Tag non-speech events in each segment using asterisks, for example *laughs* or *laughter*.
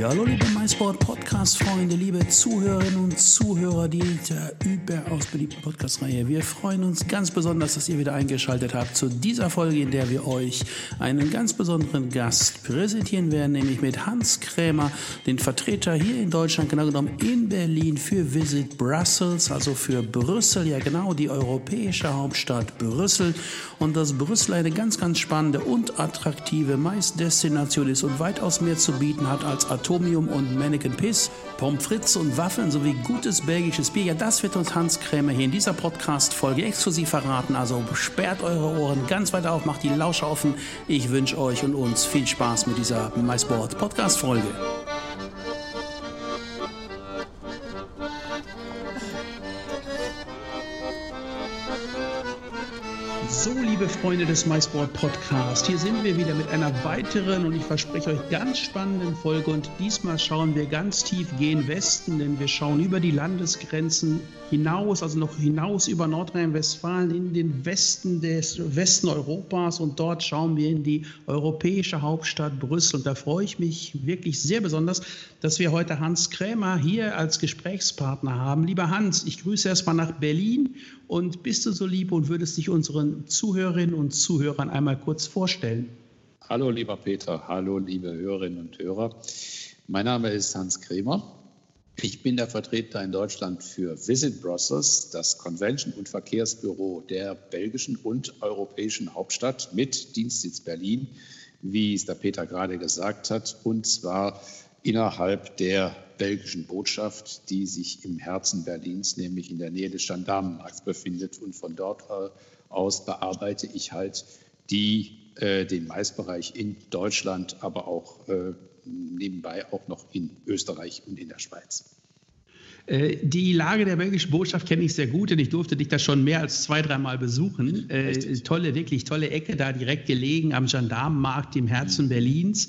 Ja, hallo liebe MySport Podcast-Freunde, liebe Zuhörerinnen und Zuhörer dieser überaus beliebten Podcast-Reihe. Wir freuen uns ganz besonders, dass ihr wieder eingeschaltet habt zu dieser Folge, in der wir euch einen ganz besonderen Gast präsentieren werden, nämlich mit Hans Krämer, den Vertreter hier in Deutschland, genau genommen in Berlin für Visit Brussels, also für Brüssel, ja genau, die europäische Hauptstadt Brüssel. Und dass Brüssel eine ganz, ganz spannende und attraktive Maisdestination ist und weitaus mehr zu bieten hat als Atom Atomium und Mannequin Piss, Pommes frites und Waffeln sowie gutes belgisches Bier. Ja, das wird uns Hans Krämer hier in dieser Podcast-Folge exklusiv verraten. Also sperrt eure Ohren ganz weit auf, macht die Lausche offen. Ich wünsche euch und uns viel Spaß mit dieser MySport Podcast-Folge. So, liebe Freunde des MySport Podcast, hier sind wir wieder mit einer weiteren und ich verspreche euch ganz spannenden Folge. Und diesmal schauen wir ganz tief gen Westen, denn wir schauen über die Landesgrenzen hinaus, also noch hinaus über Nordrhein-Westfalen in den Westen des Westen Europas und dort schauen wir in die europäische Hauptstadt Brüssel. Und da freue ich mich wirklich sehr besonders, dass wir heute Hans Krämer hier als Gesprächspartner haben. Lieber Hans, ich grüße erstmal nach Berlin und bist du so lieb und würdest dich unseren Zuhörerinnen und Zuhörern einmal kurz vorstellen? Hallo, lieber Peter. Hallo, liebe Hörerinnen und Hörer. Mein Name ist Hans Kremer. Ich bin der Vertreter in Deutschland für Visit Brussels, das Convention- und Verkehrsbüro der belgischen und europäischen Hauptstadt mit Dienstsitz Berlin, wie es der Peter gerade gesagt hat, und zwar innerhalb der belgischen Botschaft, die sich im Herzen Berlins, nämlich in der Nähe des Gendarmenmarkts befindet. Und von dort aus bearbeite ich halt die, äh, den Maisbereich in Deutschland, aber auch äh, nebenbei auch noch in Österreich und in der Schweiz. Äh, die Lage der belgischen Botschaft kenne ich sehr gut, denn ich durfte dich da schon mehr als zwei, dreimal besuchen. Äh, tolle, wirklich tolle Ecke, da direkt gelegen am Gendarmenmarkt im Herzen mhm. Berlins.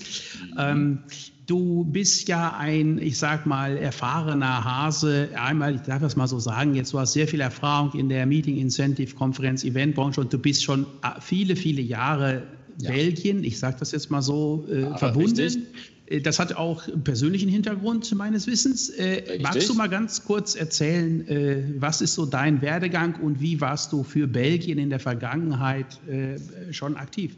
Ähm, du bist ja ein, ich sag mal, erfahrener Hase. Einmal, ich darf das mal so sagen, jetzt du hast sehr viel Erfahrung in der Meeting Incentive Konferenz Eventbranche und du bist schon äh, viele, viele Jahre ja. Belgien, ich sage das jetzt mal so, äh, verbunden. Richtig. Äh, das hat auch persönlichen Hintergrund meines Wissens. Äh, magst du mal ganz kurz erzählen, äh, was ist so dein Werdegang und wie warst du für Belgien in der Vergangenheit äh, schon aktiv?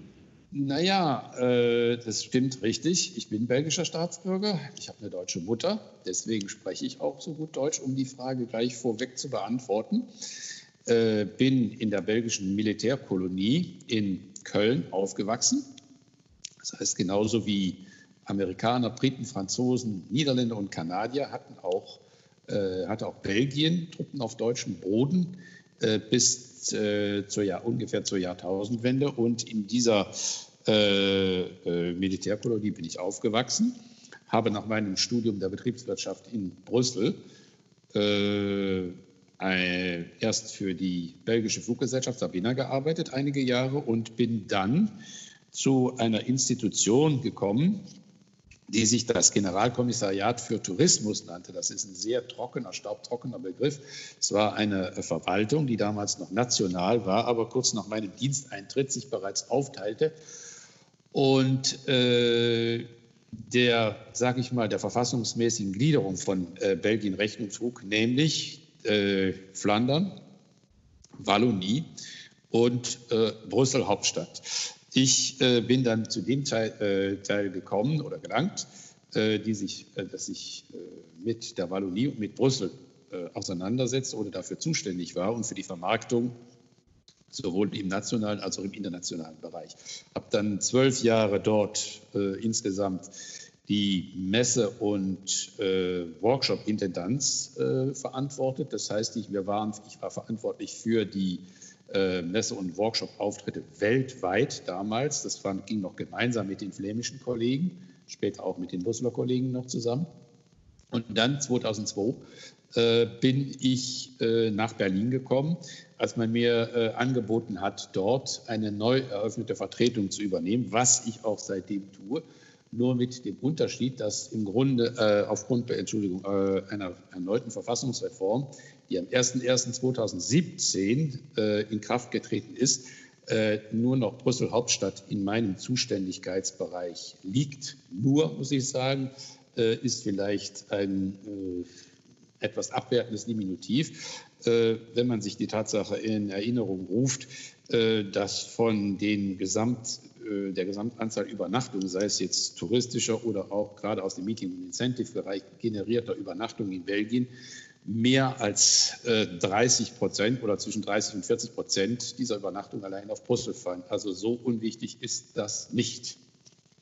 Naja, äh, das stimmt richtig. Ich bin belgischer Staatsbürger. Ich habe eine deutsche Mutter. Deswegen spreche ich auch so gut Deutsch, um die Frage gleich vorweg zu beantworten. Äh, bin in der belgischen Militärkolonie in Köln aufgewachsen. Das heißt, genauso wie Amerikaner, Briten, Franzosen, Niederländer und Kanadier hatten auch, äh, hatte auch Belgien Truppen auf deutschem Boden äh, bis äh, zur Jahr, ungefähr zur Jahrtausendwende. Und in dieser äh, äh, Militärkolonie bin ich aufgewachsen, habe nach meinem Studium der Betriebswirtschaft in Brüssel äh, erst für die belgische Fluggesellschaft Sabina gearbeitet, einige Jahre, und bin dann zu einer Institution gekommen, die sich das Generalkommissariat für Tourismus nannte. Das ist ein sehr trockener, staubtrockener Begriff. Es war eine Verwaltung, die damals noch national war, aber kurz nach meinem Diensteintritt sich bereits aufteilte und äh, der, sage ich mal, der verfassungsmäßigen Gliederung von äh, Belgien Rechnung trug, nämlich äh, Flandern, Wallonie und äh, Brüssel Hauptstadt. Ich äh, bin dann zu dem Teil, äh, Teil gekommen oder gelangt, äh, die sich, äh, dass ich äh, mit der Wallonie und mit Brüssel äh, auseinandersetzte oder dafür zuständig war und für die Vermarktung sowohl im nationalen als auch im internationalen Bereich. Habe dann zwölf Jahre dort insgesamt die Messe- und äh, Workshop-Intendanz äh, verantwortet. Das heißt, ich, wir waren, ich war verantwortlich für die äh, Messe- und Workshop-Auftritte weltweit damals. Das war, ging noch gemeinsam mit den flämischen Kollegen, später auch mit den Brüsseler Kollegen noch zusammen. Und dann 2002 äh, bin ich äh, nach Berlin gekommen, als man mir äh, angeboten hat, dort eine neu eröffnete Vertretung zu übernehmen, was ich auch seitdem tue. Nur mit dem Unterschied, dass im Grunde äh, aufgrund Entschuldigung, äh, einer erneuten Verfassungsreform, die am 01.01.2017 äh, in Kraft getreten ist, nur noch Brüssel Hauptstadt in meinem Zuständigkeitsbereich liegt. Nur, muss ich sagen, ist vielleicht ein etwas abwertendes Diminutiv, äh, wenn man sich die Tatsache in Erinnerung ruft, äh, dass von den Gesamt, äh, der Gesamtanzahl Übernachtungen, sei es jetzt touristischer oder auch gerade aus dem Meeting- und Incentive-Bereich generierter Übernachtungen in Belgien, mehr als 30 Prozent oder zwischen 30 und 40 Prozent dieser Übernachtungen allein auf Brüssel fallen. Also so unwichtig ist das nicht.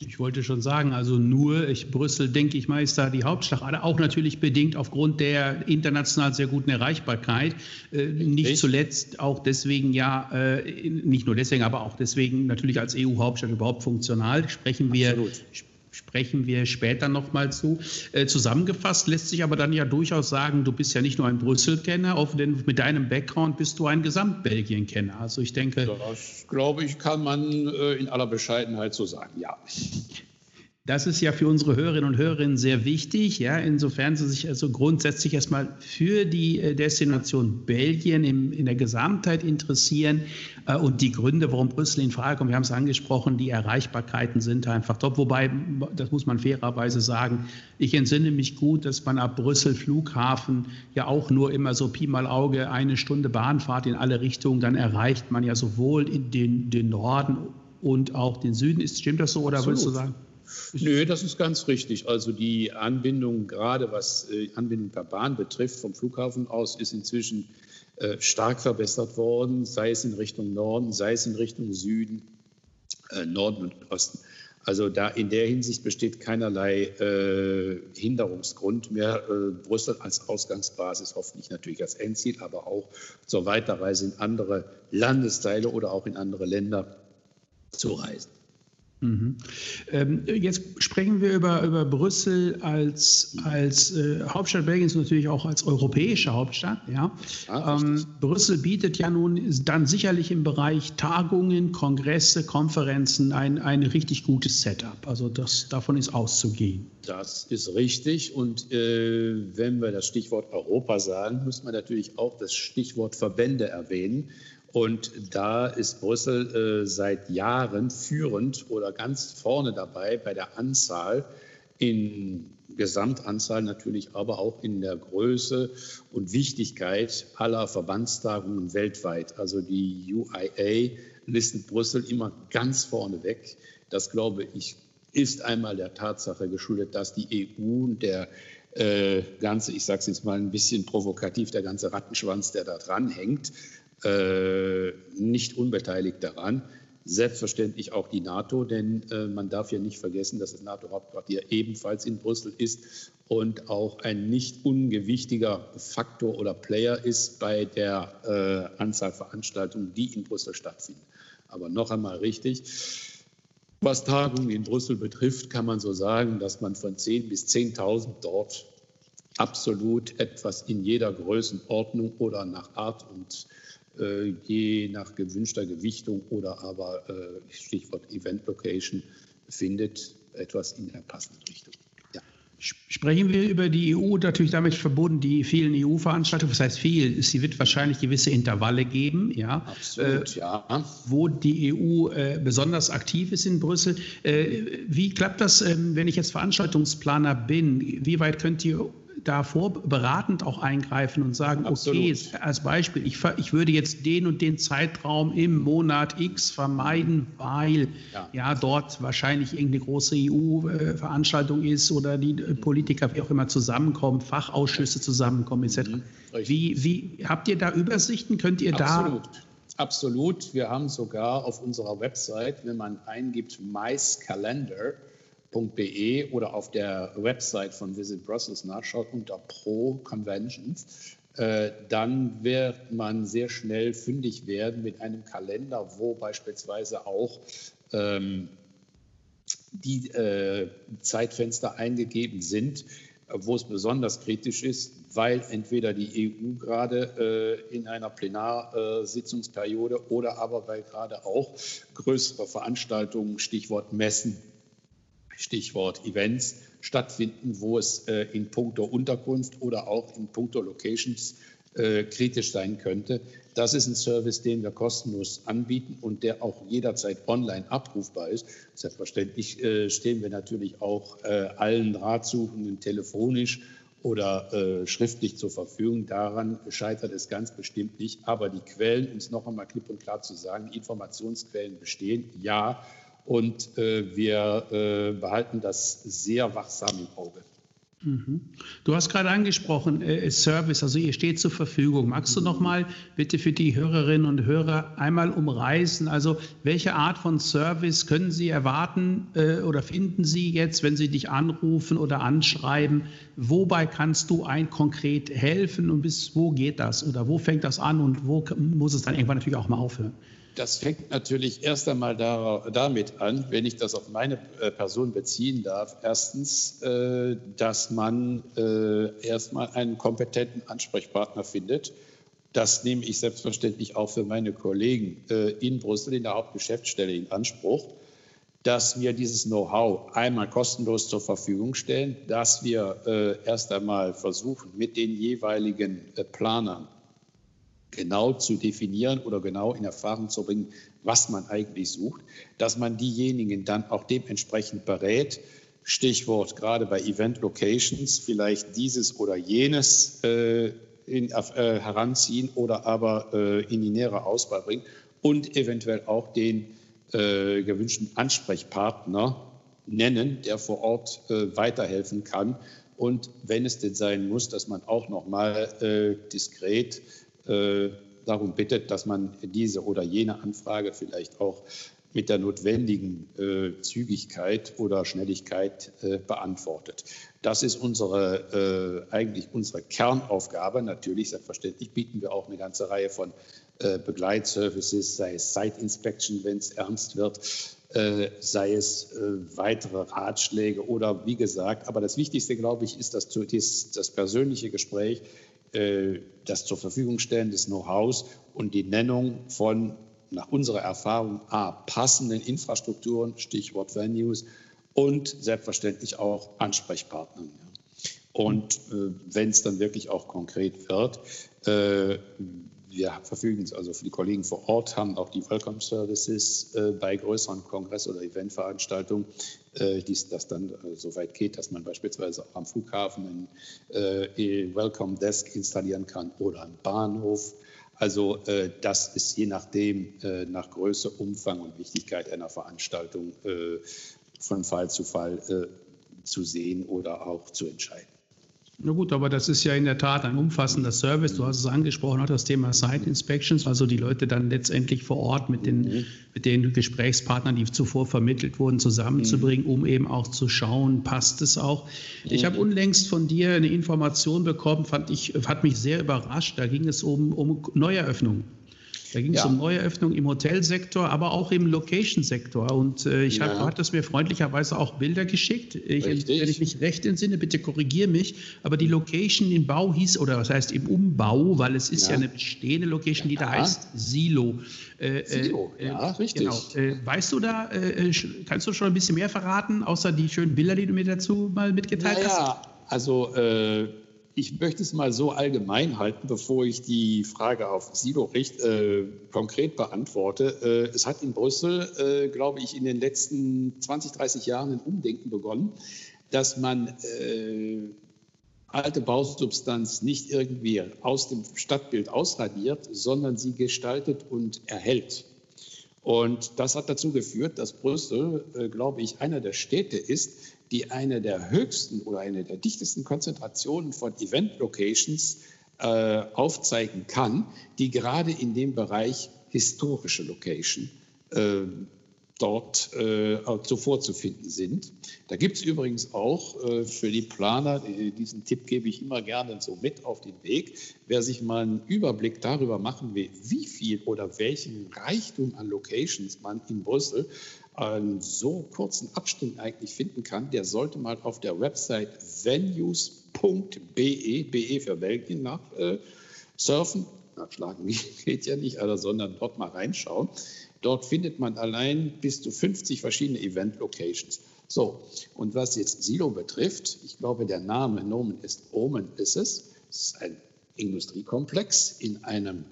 Ich wollte schon sagen, also nur ich, Brüssel, denke ich mal, ist da die Hauptstadt, auch natürlich bedingt aufgrund der international sehr guten Erreichbarkeit. Äh, nicht ich? zuletzt auch deswegen ja, äh, nicht nur deswegen, aber auch deswegen natürlich als EU-Hauptstadt überhaupt funktional. Sprechen wir, Absolut sprechen wir später nochmal zu. Äh, zusammengefasst lässt sich aber dann ja durchaus sagen, du bist ja nicht nur ein Brüssel-Kenner, mit deinem Background bist du ein Gesamt-Belgien-Kenner. Also ich denke. Das glaube ich, kann man äh, in aller Bescheidenheit so sagen, ja. Das ist ja für unsere Hörerinnen und Hörer sehr wichtig, ja, insofern sie sich also grundsätzlich erstmal für die äh, Destination Belgien im, in der Gesamtheit interessieren äh, und die Gründe, warum Brüssel in Frage kommt. Wir haben es angesprochen, die Erreichbarkeiten sind einfach top. Wobei, das muss man fairerweise sagen, ich entsinne mich gut, dass man ab Brüssel Flughafen ja auch nur immer so Pi mal Auge eine Stunde Bahnfahrt in alle Richtungen, dann erreicht man ja sowohl in den, den Norden und auch den Süden. Ist, stimmt das so oder Absolut. würdest du sagen? Nö, das ist ganz richtig. Also die Anbindung, gerade was äh, Anbindung per Bahn betrifft, vom Flughafen aus, ist inzwischen äh, stark verbessert worden, sei es in Richtung Norden, sei es in Richtung Süden, äh, Norden und Osten. Also da in der Hinsicht besteht keinerlei äh, Hinderungsgrund mehr, Brüssel als Ausgangsbasis, hoffentlich natürlich als Endziel, aber auch zur Weiterreise in andere Landesteile oder auch in andere Länder zu reisen. Mhm. Ähm, jetzt sprechen wir über, über Brüssel als, als äh, Hauptstadt Belgiens und natürlich auch als europäische Hauptstadt. Ja. ja ähm, Brüssel bietet ja nun dann sicherlich im Bereich Tagungen, Kongresse, Konferenzen ein, ein richtig gutes Setup. Also das, davon ist auszugehen. Das ist richtig. Und äh, wenn wir das Stichwort Europa sagen, muss man natürlich auch das Stichwort Verbände erwähnen. Und da ist Brüssel äh, seit Jahren führend oder ganz vorne dabei bei der Anzahl in Gesamtanzahl natürlich, aber auch in der Größe und Wichtigkeit aller Verbandstagungen weltweit. Also die UIA listet Brüssel immer ganz vorne weg. Das, glaube ich, ist einmal der Tatsache geschuldet, dass die EU und der äh, ganze, ich sage es jetzt mal ein bisschen provokativ, der ganze Rattenschwanz, der da dran hängt, äh, nicht unbeteiligt daran. Selbstverständlich auch die NATO, denn äh, man darf ja nicht vergessen, dass das NATO-Hauptquartier ebenfalls in Brüssel ist und auch ein nicht ungewichtiger Faktor oder Player ist bei der äh, Anzahl Veranstaltungen, die in Brüssel stattfinden. Aber noch einmal richtig, was Tagungen in Brüssel betrifft, kann man so sagen, dass man von 10 bis 10.000 dort absolut etwas in jeder Größenordnung oder nach Art und je nach gewünschter Gewichtung oder aber äh, Stichwort Event Location findet etwas in der passenden Richtung. Ja. Sprechen wir über die EU, natürlich damit verbunden die vielen EU-Veranstaltungen. Das heißt, viel, sie wird wahrscheinlich gewisse Intervalle geben, ja, Absolut, äh, ja. wo die EU äh, besonders aktiv ist in Brüssel. Äh, wie klappt das, ähm, wenn ich jetzt Veranstaltungsplaner bin? Wie weit könnt ihr davor beratend auch eingreifen und sagen, Absolut. okay, als Beispiel, ich, ich würde jetzt den und den Zeitraum im Monat X vermeiden, weil ja, ja dort wahrscheinlich irgendeine große EU-Veranstaltung ist oder die äh, Politiker wie auch immer zusammenkommen, Fachausschüsse zusammenkommen etc. Mhm, wie, wie habt ihr da Übersichten? Könnt ihr Absolut. da Absolut. Wir haben sogar auf unserer Website, wenn man eingibt Mice Calendar, www.be oder auf der Website von Visit Brussels nachschaut unter Pro Conventions, äh, dann wird man sehr schnell fündig werden mit einem Kalender, wo beispielsweise auch ähm, die äh, Zeitfenster eingegeben sind, wo es besonders kritisch ist, weil entweder die EU gerade äh, in einer Plenarsitzungsperiode oder aber weil gerade auch größere Veranstaltungen, Stichwort Messen, Stichwort Events stattfinden, wo es äh, in puncto Unterkunft oder auch in puncto Locations äh, kritisch sein könnte. Das ist ein Service, den wir kostenlos anbieten und der auch jederzeit online abrufbar ist. Selbstverständlich äh, stehen wir natürlich auch äh, allen Ratsuchenden telefonisch oder äh, schriftlich zur Verfügung. Daran scheitert es ganz bestimmt nicht. Aber die Quellen, es noch einmal klipp und klar zu sagen, Informationsquellen bestehen, ja. Und äh, wir äh, behalten das sehr wachsam im Auge. Mhm. Du hast gerade angesprochen, äh, Service, also ihr steht zur Verfügung. Magst du noch mal bitte für die Hörerinnen und Hörer einmal umreißen? Also welche Art von Service können Sie erwarten äh, oder finden Sie jetzt, wenn Sie dich anrufen oder anschreiben? Wobei kannst du ein konkret helfen und bis wo geht das oder wo fängt das an und wo muss es dann irgendwann natürlich auch mal aufhören? Das fängt natürlich erst einmal damit an, wenn ich das auf meine äh, Person beziehen darf. Erstens, äh, dass man äh, erstmal einen kompetenten Ansprechpartner findet. Das nehme ich selbstverständlich auch für meine Kollegen in Brüssel in der Hauptgeschäftsstelle in Anspruch, dass wir dieses Know-how einmal kostenlos zur Verfügung stellen, dass wir erst einmal versuchen, mit den jeweiligen Planern genau zu definieren oder genau in Erfahrung zu bringen, was man eigentlich sucht, dass man diejenigen dann auch dementsprechend berät. Stichwort gerade bei Event Locations, vielleicht dieses oder jenes äh, in, äh, heranziehen oder aber äh, in die nähere Auswahl bringen und eventuell auch den äh, gewünschten Ansprechpartner nennen, der vor Ort äh, weiterhelfen kann. Und wenn es denn sein muss, dass man auch noch mal äh, diskret darum bittet, dass man diese oder jene Anfrage vielleicht auch mit der notwendigen äh, Zügigkeit oder Schnelligkeit äh, beantwortet. Das ist unsere, äh, eigentlich unsere Kernaufgabe. Natürlich, selbstverständlich bieten wir auch eine ganze Reihe von äh, Begleitservices, sei es Site Inspection, wenn es ernst wird, äh, sei es äh, weitere Ratschläge oder wie gesagt. Aber das Wichtigste, glaube ich, ist das, das persönliche Gespräch äh, das zur Verfügung stellen des Know-hows und die Nennung von, nach unserer Erfahrung, A, passenden Infrastrukturen, Stichwort Venues, und selbstverständlich auch Ansprechpartnern. Und äh, wenn es dann wirklich auch konkret wird, äh, wir verfügen, also für die Kollegen vor Ort haben auch die Welcome Services äh, bei größeren Kongress- oder Eventveranstaltungen, äh, dies, das dann äh, so weit geht, dass man beispielsweise auch am Flughafen ein äh, Welcome Desk installieren kann oder am Bahnhof. Also äh, das ist je nachdem, äh, nach Größe, Umfang und Wichtigkeit einer Veranstaltung von Fall zu Fall zu sehen oder auch zu entscheiden. Na gut, aber das ist ja in der Tat ein umfassender Service. Du hast es angesprochen, auch das Thema Site Inspections, also die Leute dann letztendlich vor Ort mit den, mhm. mit den Gesprächspartnern, die zuvor vermittelt wurden, zusammenzubringen, um eben auch zu schauen, passt es auch. Ich habe mhm. unlängst von dir eine Information bekommen, fand ich, hat mich sehr überrascht. Da ging es um, um Neueröffnungen. Da ging es ja. um Neueröffnung im Hotelsektor, aber auch im Location-Sektor. Und äh, ich ja. hab, du hattest mir freundlicherweise auch Bilder geschickt. Ich, wenn ich mich recht entsinne, bitte korrigiere mich, aber die Location im Bau hieß, oder was heißt im Umbau, weil es ist ja, ja eine bestehende Location, die da heißt Silo. Äh, äh Silo, äh, ja, richtig. Genau. Äh, weißt du da, äh, kannst du schon ein bisschen mehr verraten, außer die schönen Bilder, die du mir dazu mal mitgeteilt naja, hast? Ja, also ich möchte es mal so allgemein halten, bevor ich die Frage auf Silo richt, äh, konkret beantworte. Äh, es hat in Brüssel, äh, glaube ich, in den letzten 20, 30 Jahren ein Umdenken begonnen, dass man äh, alte Bausubstanz nicht irgendwie aus dem Stadtbild ausradiert, sondern sie gestaltet und erhält. Und das hat dazu geführt, dass Brüssel, äh, glaube ich, einer der Städte ist, die eine der höchsten oder eine der dichtesten Konzentrationen von Event-Locations äh, aufzeigen kann, die gerade in dem Bereich historische Location äh, dort äh, zuvor zu finden sind. Da gibt es übrigens auch äh, für die Planer, diesen Tipp gebe ich immer gerne so mit auf den Weg, wer sich mal einen Überblick darüber machen will, wie viel oder welchen Reichtum an Locations man in Brüssel einen so kurzen Abschnitt eigentlich finden kann, der sollte mal auf der Website venues.be, BE für Belgien, nach äh, surfen. Nachschlagen *laughs* geht ja nicht, also, sondern dort mal reinschauen. Dort findet man allein bis zu 50 verschiedene Event-Locations. So, und was jetzt Silo betrifft, ich glaube, der Name Nomen ist Omen ist es. Es ist ein Industriekomplex in einem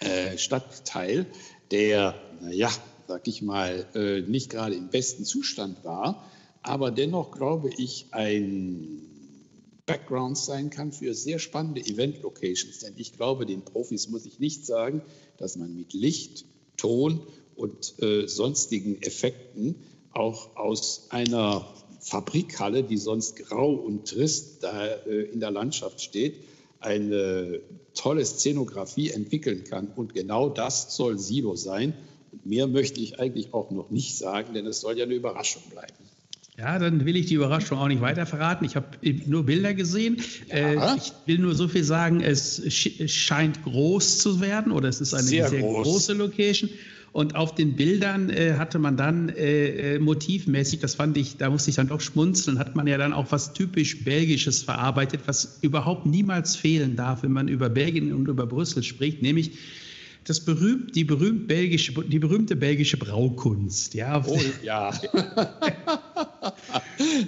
äh, Stadtteil, der, naja, sag ich mal, äh, nicht gerade im besten Zustand war, aber dennoch, glaube ich, ein Background sein kann für sehr spannende Event-Locations. Denn ich glaube, den Profis muss ich nicht sagen, dass man mit Licht, Ton und äh, sonstigen Effekten auch aus einer Fabrikhalle, die sonst grau und trist da äh, in der Landschaft steht, eine tolle Szenografie entwickeln kann. Und genau das soll Silo sein. Mehr möchte ich eigentlich auch noch nicht sagen, denn es soll ja eine Überraschung bleiben. Ja, dann will ich die Überraschung auch nicht weiter verraten. Ich habe nur Bilder gesehen. Ja. Äh, ich will nur so viel sagen, es scheint groß zu werden oder es ist eine sehr, sehr groß. große Location. Und auf den Bildern äh, hatte man dann äh, äh, motivmäßig, das fand ich, da musste ich dann doch schmunzeln, hat man ja dann auch was typisch Belgisches verarbeitet, was überhaupt niemals fehlen darf, wenn man über Belgien und über Brüssel spricht, nämlich das berühmt, die, berühmt belgische, die berühmte belgische Braukunst. Ja, oh, ja. *laughs*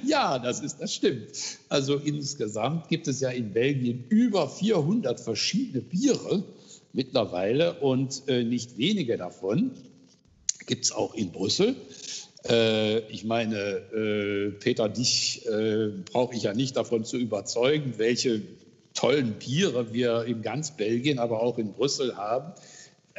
ja, das, ist, das stimmt. Also insgesamt gibt es ja in Belgien über 400 verschiedene Biere mittlerweile und äh, nicht wenige davon gibt es auch in Brüssel. Äh, ich meine, äh, Peter, dich äh, brauche ich ja nicht davon zu überzeugen, welche tollen Biere wir in ganz Belgien, aber auch in Brüssel haben.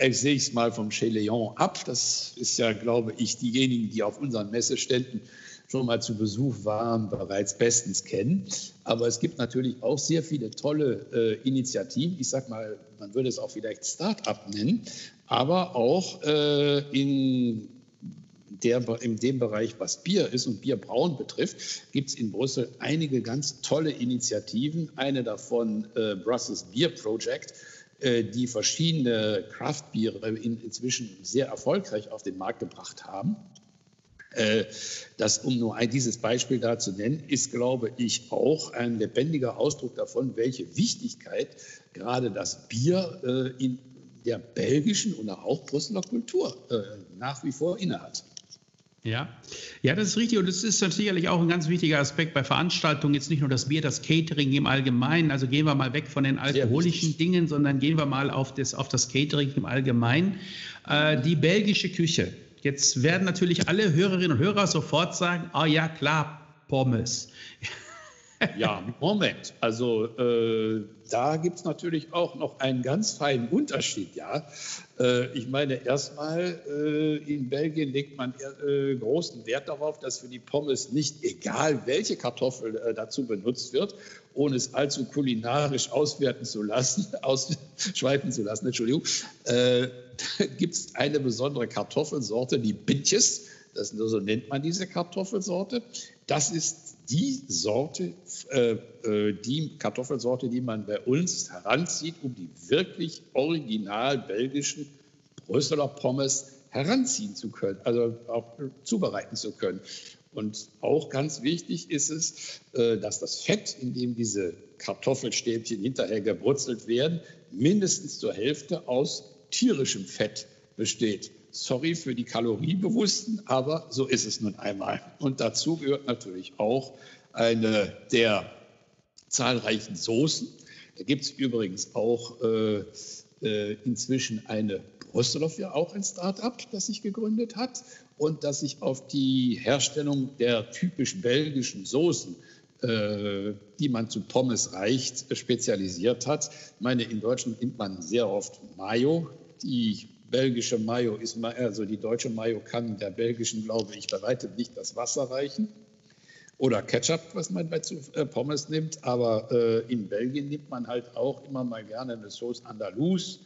Ich sehe es mal vom Cheleon ab. Das ist ja, glaube ich, diejenigen, die auf unseren Messeständen schon mal zu Besuch waren, bereits bestens kennen. Aber es gibt natürlich auch sehr viele tolle äh, Initiativen. Ich sage mal, man würde es auch vielleicht Start-up nennen, aber auch äh, in, der, in dem Bereich, was Bier ist und Bierbrauen betrifft, gibt es in Brüssel einige ganz tolle Initiativen. Eine davon äh, Brussels Beer Project die verschiedene Craft-Biere in, inzwischen sehr erfolgreich auf den Markt gebracht haben. Äh, das, um nur ein, dieses Beispiel da zu nennen, ist, glaube ich, auch ein lebendiger Ausdruck davon, welche Wichtigkeit gerade das Bier äh, in der belgischen und auch Brüsseler Kultur äh, nach wie vor innehat. Ja, ja, das ist richtig und das ist sicherlich auch ein ganz wichtiger Aspekt bei Veranstaltungen. Jetzt nicht nur das Bier, das Catering im Allgemeinen. Also gehen wir mal weg von den alkoholischen Dingen, sondern gehen wir mal auf das, auf das Catering im Allgemeinen. Äh, die belgische Küche Jetzt werden natürlich alle Hörerinnen und Hörer sofort sagen, ah ja, klar, Pommes. *laughs* Ja, Moment. Also äh, da gibt es natürlich auch noch einen ganz feinen Unterschied. Ja, äh, ich meine, erstmal äh, in Belgien legt man äh, großen Wert darauf, dass für die Pommes nicht egal welche Kartoffel äh, dazu benutzt wird, ohne es allzu kulinarisch auswerten zu lassen, *laughs* ausschweifen zu lassen. Entschuldigung. Äh, *laughs* gibt es eine besondere Kartoffelsorte, die Bintjes. Das, so nennt man diese Kartoffelsorte. Das ist die Sorte, äh, äh, die Kartoffelsorte, die man bei uns heranzieht, um die wirklich original belgischen Brüsseler Pommes heranziehen zu können, also auch zubereiten zu können. Und auch ganz wichtig ist es, äh, dass das Fett, in dem diese Kartoffelstäbchen hinterher gebrutzelt werden, mindestens zur Hälfte aus tierischem Fett besteht. Sorry für die Kaloriebewussten, aber so ist es nun einmal. Und dazu gehört natürlich auch eine der zahlreichen Soßen. Da gibt es übrigens auch äh, äh, inzwischen eine Brüsseler für auch ein Start-up, das sich gegründet hat und das sich auf die Herstellung der typisch belgischen Soßen äh, die man zu Pommes reicht, spezialisiert hat. Ich meine, in Deutschland nimmt man sehr oft Mayo. Die belgische Mayo ist, also die deutsche Mayo kann der belgischen, glaube ich, bei weitem nicht das Wasser reichen. Oder Ketchup, was man bei äh, Pommes nimmt. Aber äh, in Belgien nimmt man halt auch immer mal gerne eine Sauce Andalous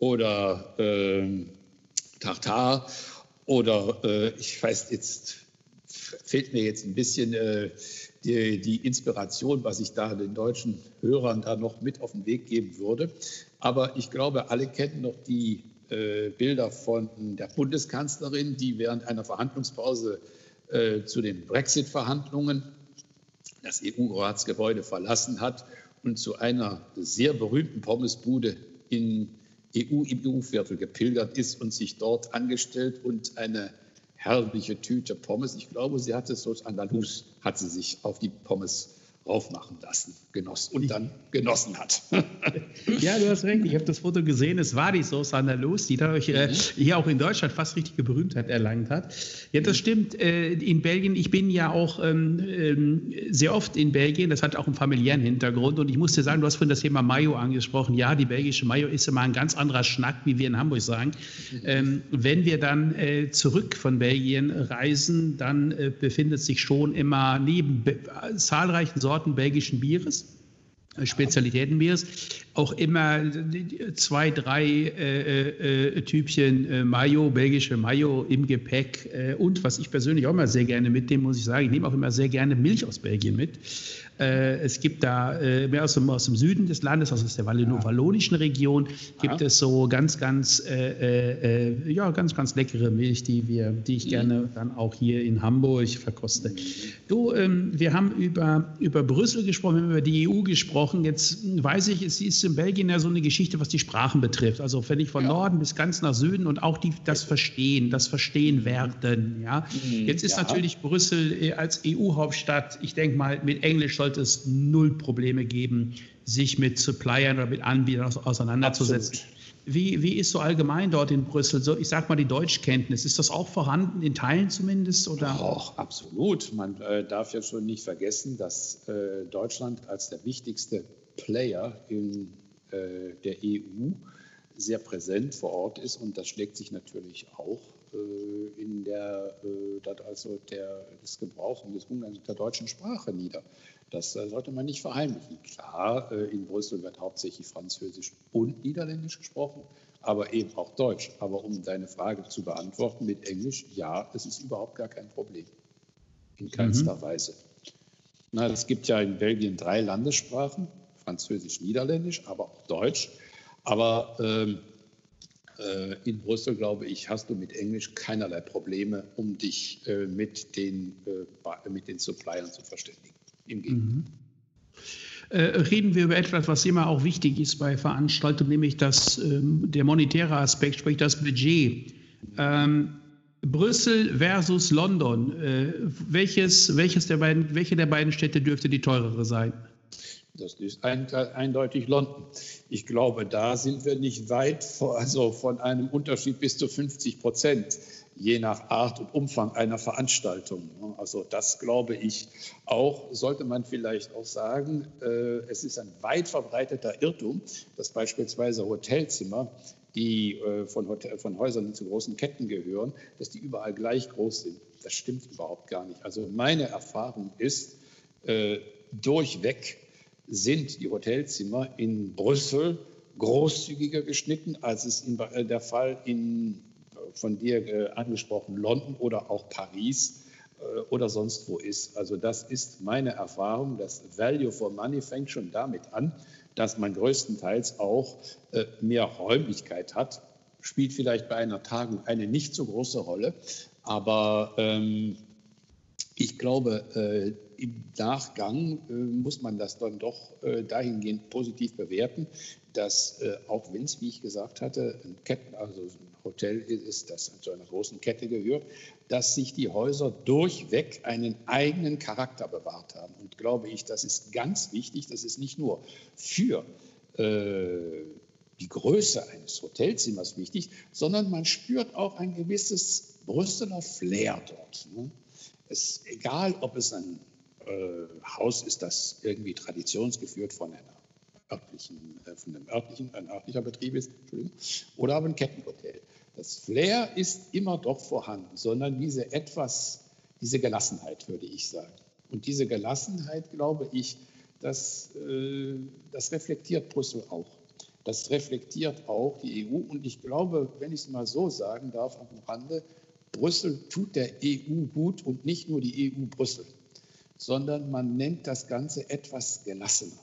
oder äh, Tartar. Oder äh, ich weiß, jetzt fehlt mir jetzt ein bisschen äh, die, die Inspiration, was ich da den deutschen Hörern da noch mit auf den Weg geben würde. Aber ich glaube, alle kennen noch die äh, Bilder von der Bundeskanzlerin, die während einer Verhandlungspause äh, zu den Brexit-Verhandlungen das EU-Ratsgebäude verlassen hat und zu einer sehr berühmten Pommesbude in EU, im EU-Viertel gepilgert ist und sich dort angestellt und eine herrliche Tüte Pommes, ich glaube, sie hatte so Andalus, hat sie sich auf die Pommes aufmachen lassen, genoss und dann genossen hat. *laughs* ja, du hast recht. Ich habe das Foto gesehen. Es war die Sauce Andalus, die dadurch äh, mhm. hier auch in Deutschland fast richtige Berühmtheit erlangt hat. Ja, das mhm. stimmt. Äh, in Belgien, ich bin ja auch ähm, ähm, sehr oft in Belgien. Das hat auch einen familiären Hintergrund. Und ich muss dir sagen, du hast vorhin das Thema Mayo angesprochen. Ja, die belgische Mayo ist immer ein ganz anderer Schnack, wie wir in Hamburg sagen. Ähm, wenn wir dann äh, zurück von Belgien reisen, dann äh, befindet sich schon immer neben zahlreichen Sorten Sorten belgischen Bieres. Äh, Spezialitätenbieres, auch immer zwei, drei äh, äh, Typchen äh, Mayo, belgische Mayo im Gepäck. Äh, und was ich persönlich auch immer sehr gerne mitnehme, muss ich sagen, ich nehme auch immer sehr gerne Milch aus Belgien mit. Äh, es gibt da äh, mehr aus dem, aus dem, Süden des Landes, also aus der wallonischen Region, gibt ja. es so ganz, ganz, äh, äh, ja, ganz, ganz leckere Milch, die, wir, die ich mhm. gerne dann auch hier in Hamburg verkoste. Du, ähm, wir haben über, über Brüssel gesprochen, wir haben über die EU gesprochen. Jetzt weiß ich, es ist in Belgien ja so eine Geschichte, was die Sprachen betrifft. Also wenn ich von ja. Norden bis ganz nach Süden und auch die, das Verstehen, das Verstehen werden. Ja? Mhm, Jetzt ist ja. natürlich Brüssel äh, als EU-Hauptstadt, ich denke mal, mit Englisch sollte es null Probleme geben, sich mit Suppliern oder mit Anbietern auseinanderzusetzen. Wie, wie ist so allgemein dort in Brüssel? So, ich sage mal die Deutschkenntnis, ist das auch vorhanden, in Teilen zumindest? Oder? Auch absolut. Man äh, darf ja schon nicht vergessen, dass äh, Deutschland als der wichtigste Player in äh, der EU sehr präsent vor Ort ist und das schlägt sich natürlich auch äh, in der, äh, also der, des Gebrauchs und des Umgangs mit der deutschen Sprache nieder. Das äh, sollte man nicht verheimlichen. Klar, in Brüssel wird hauptsächlich Französisch und Niederländisch gesprochen, aber eben auch Deutsch. Aber um deine Frage zu beantworten mit Englisch, ja, es ist überhaupt gar kein Problem. In keinster mhm. Weise. Na, es gibt ja in Belgien drei Landessprachen, Französisch, Niederländisch, aber auch Deutsch. Aber ähm, äh, in Brüssel, glaube ich, hast du mit Englisch keinerlei Probleme, um dich äh, mit, den, äh, mit den Suppliern zu verständigen. Im Gegenteil. Mhm. Äh, reden wir über etwas, was immer auch wichtig ist bei Veranstaltungen, nämlich das, ähm, der monetäre Aspekt, sprich das Budget. Ähm, Brüssel versus London. Äh, welches, welches der beiden, welche der beiden Städte dürfte die teurere sein? Das ist ein, eindeutig London. Ich glaube, da sind wir nicht weit vor, also von einem Unterschied bis zu 50 Prozent, je nach Art und Umfang einer Veranstaltung. Also das glaube ich auch, sollte man vielleicht auch sagen. Äh, es ist ein weit verbreiteter Irrtum, dass beispielsweise Hotelzimmer die äh, von, Hotel, von Häusern, zu großen Ketten gehören, dass die überall gleich groß sind. Das stimmt überhaupt gar nicht. Also meine Erfahrung ist äh, durchweg, sind die Hotelzimmer in Brüssel großzügiger geschnitten, als es in, äh, der Fall in von dir äh, angesprochen London oder auch Paris äh, oder sonst wo ist. Also das ist meine Erfahrung. Das Value for Money fängt schon damit an, dass man größtenteils auch äh, mehr Räumlichkeit hat. Spielt vielleicht bei einer Tagung eine nicht so große Rolle, aber ähm, ich glaube, äh, im Nachgang äh, muss man das dann doch äh, dahingehend positiv bewerten, dass äh, auch wenn es, wie ich gesagt hatte, ein Ketten, also ein Hotel ist, das zu einer großen Kette gehört, dass sich die Häuser durchweg einen eigenen Charakter bewahrt haben. Und glaube ich, das ist ganz wichtig. Das ist nicht nur für äh, die Größe eines Hotelzimmers wichtig, sondern man spürt auch ein gewisses Brüsseler Flair dort. Ne? Es, egal, ob es ein äh, Haus ist, das irgendwie traditionsgeführt von einer örtlichen, äh, von einem örtlichen, ein örtlicher Betrieb ist, oder aber ein Kettenhotel. Das Flair ist immer doch vorhanden, sondern diese etwas, diese Gelassenheit, würde ich sagen. Und diese Gelassenheit, glaube ich, das, äh, das reflektiert Brüssel auch. Das reflektiert auch die EU. Und ich glaube, wenn ich es mal so sagen darf am Rande, Brüssel tut der EU gut und nicht nur die EU Brüssel, sondern man nennt das Ganze etwas gelassener.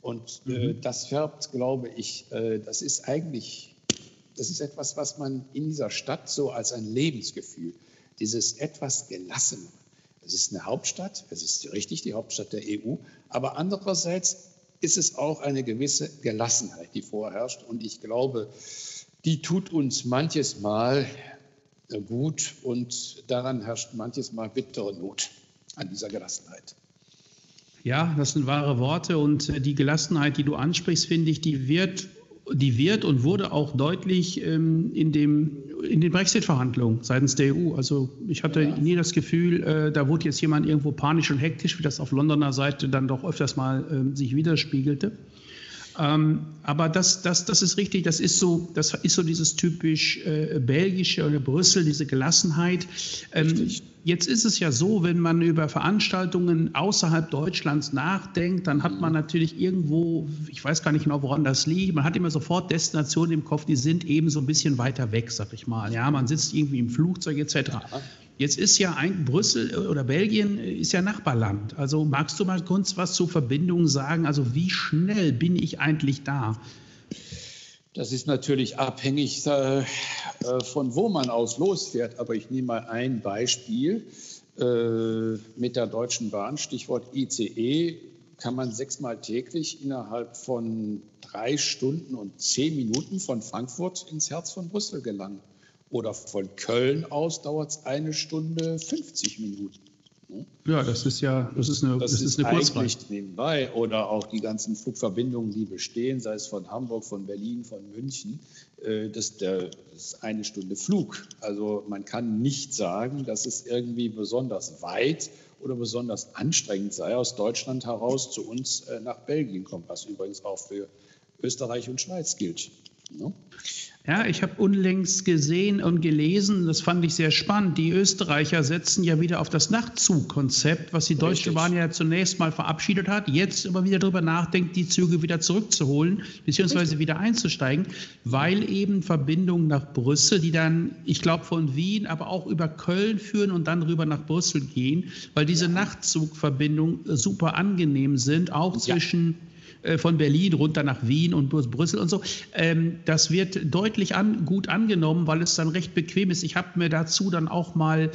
Und äh, mhm. das färbt, glaube ich, äh, das ist eigentlich Das ist etwas, was man in dieser Stadt so als ein Lebensgefühl, dieses etwas Gelassene. Es ist eine Hauptstadt, es ist richtig die Hauptstadt der EU, aber andererseits ist es auch eine gewisse Gelassenheit, die vorherrscht. Und ich glaube, die tut uns manches Mal gut und daran herrscht manches Mal bittere Not an dieser Gelassenheit. Ja, das sind wahre Worte und die Gelassenheit, die du ansprichst, finde ich, die wird die wird und wurde auch deutlich ähm, in, dem, in den Brexit-Verhandlungen seitens der EU. Also ich hatte ja. nie das Gefühl, äh, da wurde jetzt jemand irgendwo panisch und hektisch, wie das auf Londoner Seite dann doch öfters mal äh, sich widerspiegelte. Ähm, aber das, das, das ist richtig, das ist so, das ist so dieses typisch äh, belgische oder Brüssel, diese Gelassenheit. Ähm, jetzt ist es ja so, wenn man über Veranstaltungen außerhalb Deutschlands nachdenkt, dann hat man natürlich irgendwo, ich weiß gar nicht genau, woran das liegt, man hat immer sofort Destinationen im Kopf, die sind eben so ein bisschen weiter weg, sag ich mal. Ja, man sitzt irgendwie im Flugzeug etc. Jetzt ist ja ein Brüssel oder Belgien ist ja Nachbarland. Also magst du mal kurz was zur Verbindung sagen? Also wie schnell bin ich eigentlich da? Das ist natürlich abhängig äh, äh von wo man aus losfährt. Aber ich nehme mal ein Beispiel äh, mit der Deutschen Bahn, Stichwort ICE, kann man sechsmal täglich innerhalb von drei Stunden und zehn Minuten von Frankfurt ins Herz von Brüssel gelangen. Oder von Köln aus dauert es eine Stunde 50 Minuten. Ne? Ja, das ist ja, das ist eine, das, das ist, eine Kurzreise. nebenbei. Oder auch die ganzen Flugverbindungen, die bestehen, sei es von Hamburg, von Berlin, von München, äh, das, das ist eine Stunde Flug. Also man kann nicht sagen, dass es irgendwie besonders weit oder besonders anstrengend sei, aus Deutschland heraus zu uns äh, nach Belgien kommen, was übrigens auch für Österreich und Schweiz gilt. Ja, ich habe unlängst gesehen und gelesen, das fand ich sehr spannend. Die Österreicher setzen ja wieder auf das Nachtzugkonzept, was die Deutsche Bahn ja zunächst mal verabschiedet hat, jetzt immer wieder darüber nachdenkt, die Züge wieder zurückzuholen, beziehungsweise wieder einzusteigen, weil eben Verbindungen nach Brüssel, die dann, ich glaube, von Wien, aber auch über Köln führen und dann rüber nach Brüssel gehen, weil diese ja. Nachtzugverbindungen super angenehm sind, auch ja. zwischen von Berlin runter nach Wien und Brüssel und so. Ähm, das wird deutlich an, gut angenommen, weil es dann recht bequem ist. Ich habe mir dazu dann auch mal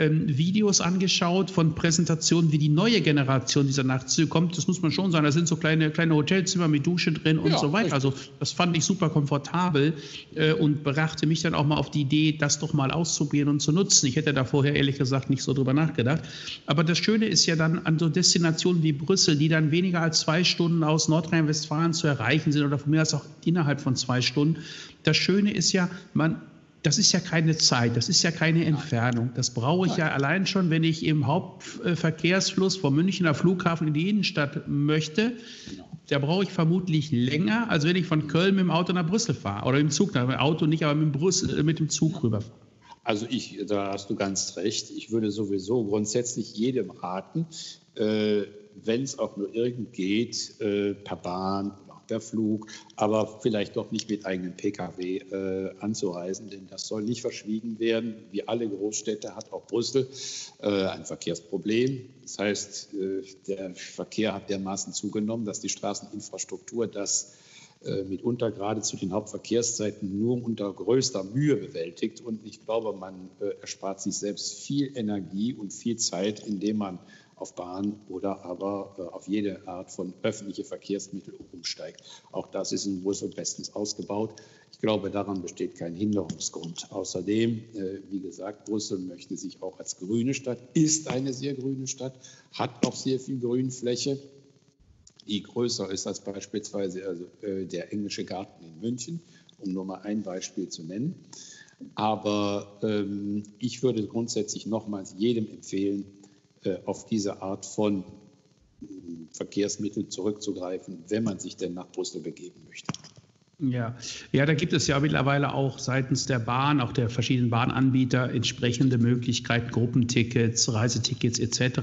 ähm, Videos angeschaut von Präsentationen, wie die neue Generation dieser Nachtzüge kommt. Das muss man schon sagen. Da sind so kleine, kleine Hotelzimmer mit Dusche drin und ja, so weiter. Also das fand ich super komfortabel äh, und brachte mich dann auch mal auf die Idee, das doch mal auszuprobieren und zu nutzen. Ich hätte da vorher ehrlich gesagt nicht so drüber nachgedacht. Aber das Schöne ist ja dann an so Destinationen wie Brüssel, die dann weniger als zwei Stunden aus Nordrhein-Westfalen zu erreichen sind oder von mir aus auch innerhalb von zwei Stunden. Das Schöne ist ja, man das ist ja keine Zeit, das ist ja keine Entfernung. Das brauche ich ja allein schon, wenn ich im Hauptverkehrsfluss vom Münchner Flughafen in die Innenstadt möchte. Da brauche ich vermutlich länger, als wenn ich von Köln mit dem Auto nach Brüssel fahre. Oder im Zug, mit dem Auto nicht, aber mit dem, Brüssel, mit dem Zug rüberfahre. Also ich, da hast du ganz recht. Ich würde sowieso grundsätzlich jedem raten, äh, wenn es auch nur irgend geht, äh, per Bahn per Flug, aber vielleicht doch nicht mit eigenem Pkw äh, anzureisen, denn das soll nicht verschwiegen werden. Wie alle Großstädte hat auch Brüssel äh, ein Verkehrsproblem. Das heißt, äh, der Verkehr hat dermaßen zugenommen, dass die Straßeninfrastruktur das äh, mitunter gerade zu den Hauptverkehrszeiten nur unter größter Mühe bewältigt. Und ich glaube, man äh, erspart sich selbst viel Energie und viel Zeit, indem man auf Bahn oder aber äh, auf jede Art von öffentliche Verkehrsmittel umsteigt. Auch das ist in Brüssel bestens ausgebaut. Ich glaube, daran besteht kein Hinderungsgrund. Außerdem, äh, wie gesagt, Brüssel möchte sich auch als grüne Stadt, ist eine sehr grüne Stadt, hat auch sehr viel Grünfläche, die größer ist als beispielsweise also, äh, der englische Garten in München, um nur mal ein Beispiel zu nennen. Aber ähm, ich würde grundsätzlich nochmals jedem empfehlen, auf diese Art von hm, Verkehrsmittel zurückzugreifen, wenn man sich denn nach Brüssel begeben möchte. Ja. ja, da gibt es ja mittlerweile auch seitens der Bahn, auch der verschiedenen Bahnanbieter entsprechende Möglichkeiten, Gruppentickets, Reisetickets etc.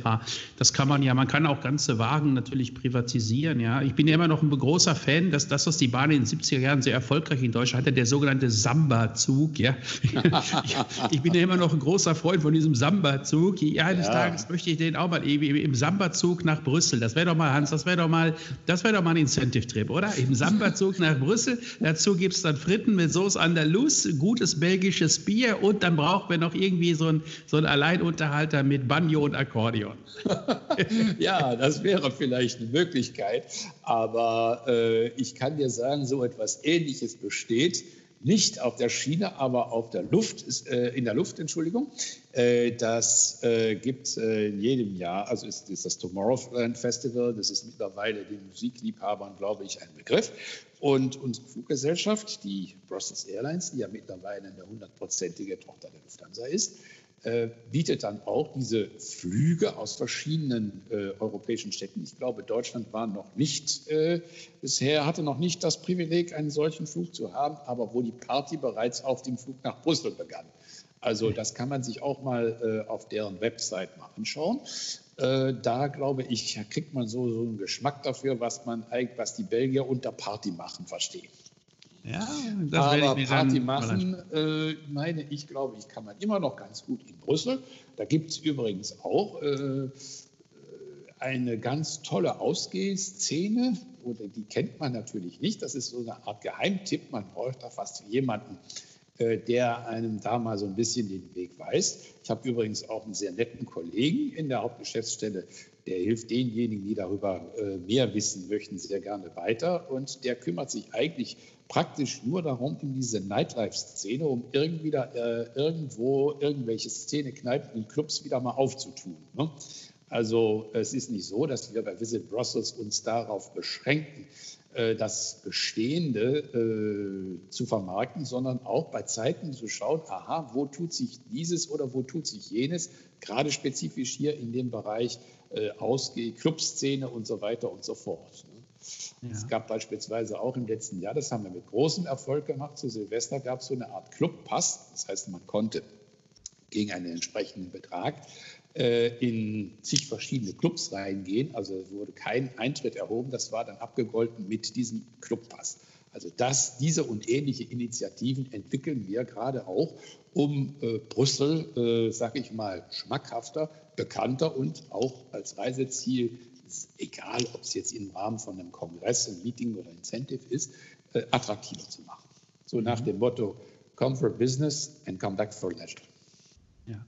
Das kann man ja, man kann auch ganze Wagen natürlich privatisieren. Ja, ich bin ja immer noch ein großer Fan, dass das, was die Bahn in den 70er Jahren sehr erfolgreich in Deutschland hatte, der sogenannte Samba-Zug. Ja, *laughs* ich bin ja immer noch ein großer Freund von diesem Samba-Zug. Eines ja. Tages möchte ich den auch mal im Samba-Zug nach Brüssel. Das wäre doch mal Hans, das wäre doch mal, das wäre doch mal ein Incentive-Trip, oder? Im Samba-Zug nach Brüssel Dazu gibt es dann Fritten mit Sauce Andalus, gutes belgisches Bier und dann brauchen wir noch irgendwie so einen so Alleinunterhalter mit Banjo und Akkordeon. *laughs* ja, das wäre vielleicht eine Möglichkeit. Aber äh, ich kann dir sagen, so etwas Ähnliches besteht nicht auf der Schiene, aber auf der Luft, äh, in der Luft, Entschuldigung. Äh, das äh, gibt es äh, in jedem Jahr, also ist, ist, das Tomorrowland Festival, das ist mittlerweile den Musikliebhabern, glaube ich, ein Begriff. Und unsere Fluggesellschaft, die Brussels Airlines, die ja mittlerweile eine hundertprozentige Tochter der Lufthansa ist, bietet dann auch diese Flüge aus verschiedenen äh, europäischen Städten. Ich glaube, Deutschland war noch nicht äh, bisher, hatte noch nicht das Privileg, einen solchen Flug zu haben, aber wo die Party bereits auf dem Flug nach Brüssel begann. Also das kann man sich auch mal äh, auf deren Website mal anschauen. Äh, da glaube ich, kriegt man so, so einen Geschmack dafür, was man was die Belgier unter Party machen verstehen. Ja, das Aber werde ich mir Party machen, äh, meine ich, glaube ich, kann man immer noch ganz gut in Brüssel. Da gibt es übrigens auch äh, eine ganz tolle Ausgehszene, oder die kennt man natürlich nicht. Das ist so eine Art Geheimtipp. Man braucht da fast jemanden, äh, der einem da mal so ein bisschen den Weg weist. Ich habe übrigens auch einen sehr netten Kollegen in der Hauptgeschäftsstelle, der hilft denjenigen, die darüber äh, mehr wissen möchten, sehr gerne weiter. Und der kümmert sich eigentlich praktisch nur darum, in diese Nightlife-Szene, um irgendwie da, äh, irgendwo irgendwelche Szene, Kneipen und Clubs wieder mal aufzutun. Ne? Also es ist nicht so, dass wir bei Visit Brussels uns darauf beschränken, äh, das Bestehende äh, zu vermarkten, sondern auch bei Zeiten zu schauen, aha, wo tut sich dieses oder wo tut sich jenes, gerade spezifisch hier in dem Bereich äh, Ausgeh, Clubszene und so weiter und so fort. Ja. Es gab beispielsweise auch im letzten Jahr, das haben wir mit großem Erfolg gemacht, zu Silvester gab es so eine Art Clubpass. Das heißt, man konnte gegen einen entsprechenden Betrag äh, in zig verschiedene Clubs reingehen. Also wurde kein Eintritt erhoben. Das war dann abgegolten mit diesem Clubpass. Also das, diese und ähnliche Initiativen entwickeln wir gerade auch, um äh, Brüssel, äh, sage ich mal, schmackhafter, bekannter und auch als Reiseziel egal ob es jetzt im Rahmen von einem Kongress, einem Meeting oder Incentive ist, äh, attraktiver zu machen. So nach mhm. dem Motto, come for business and come back for leisure. Ja.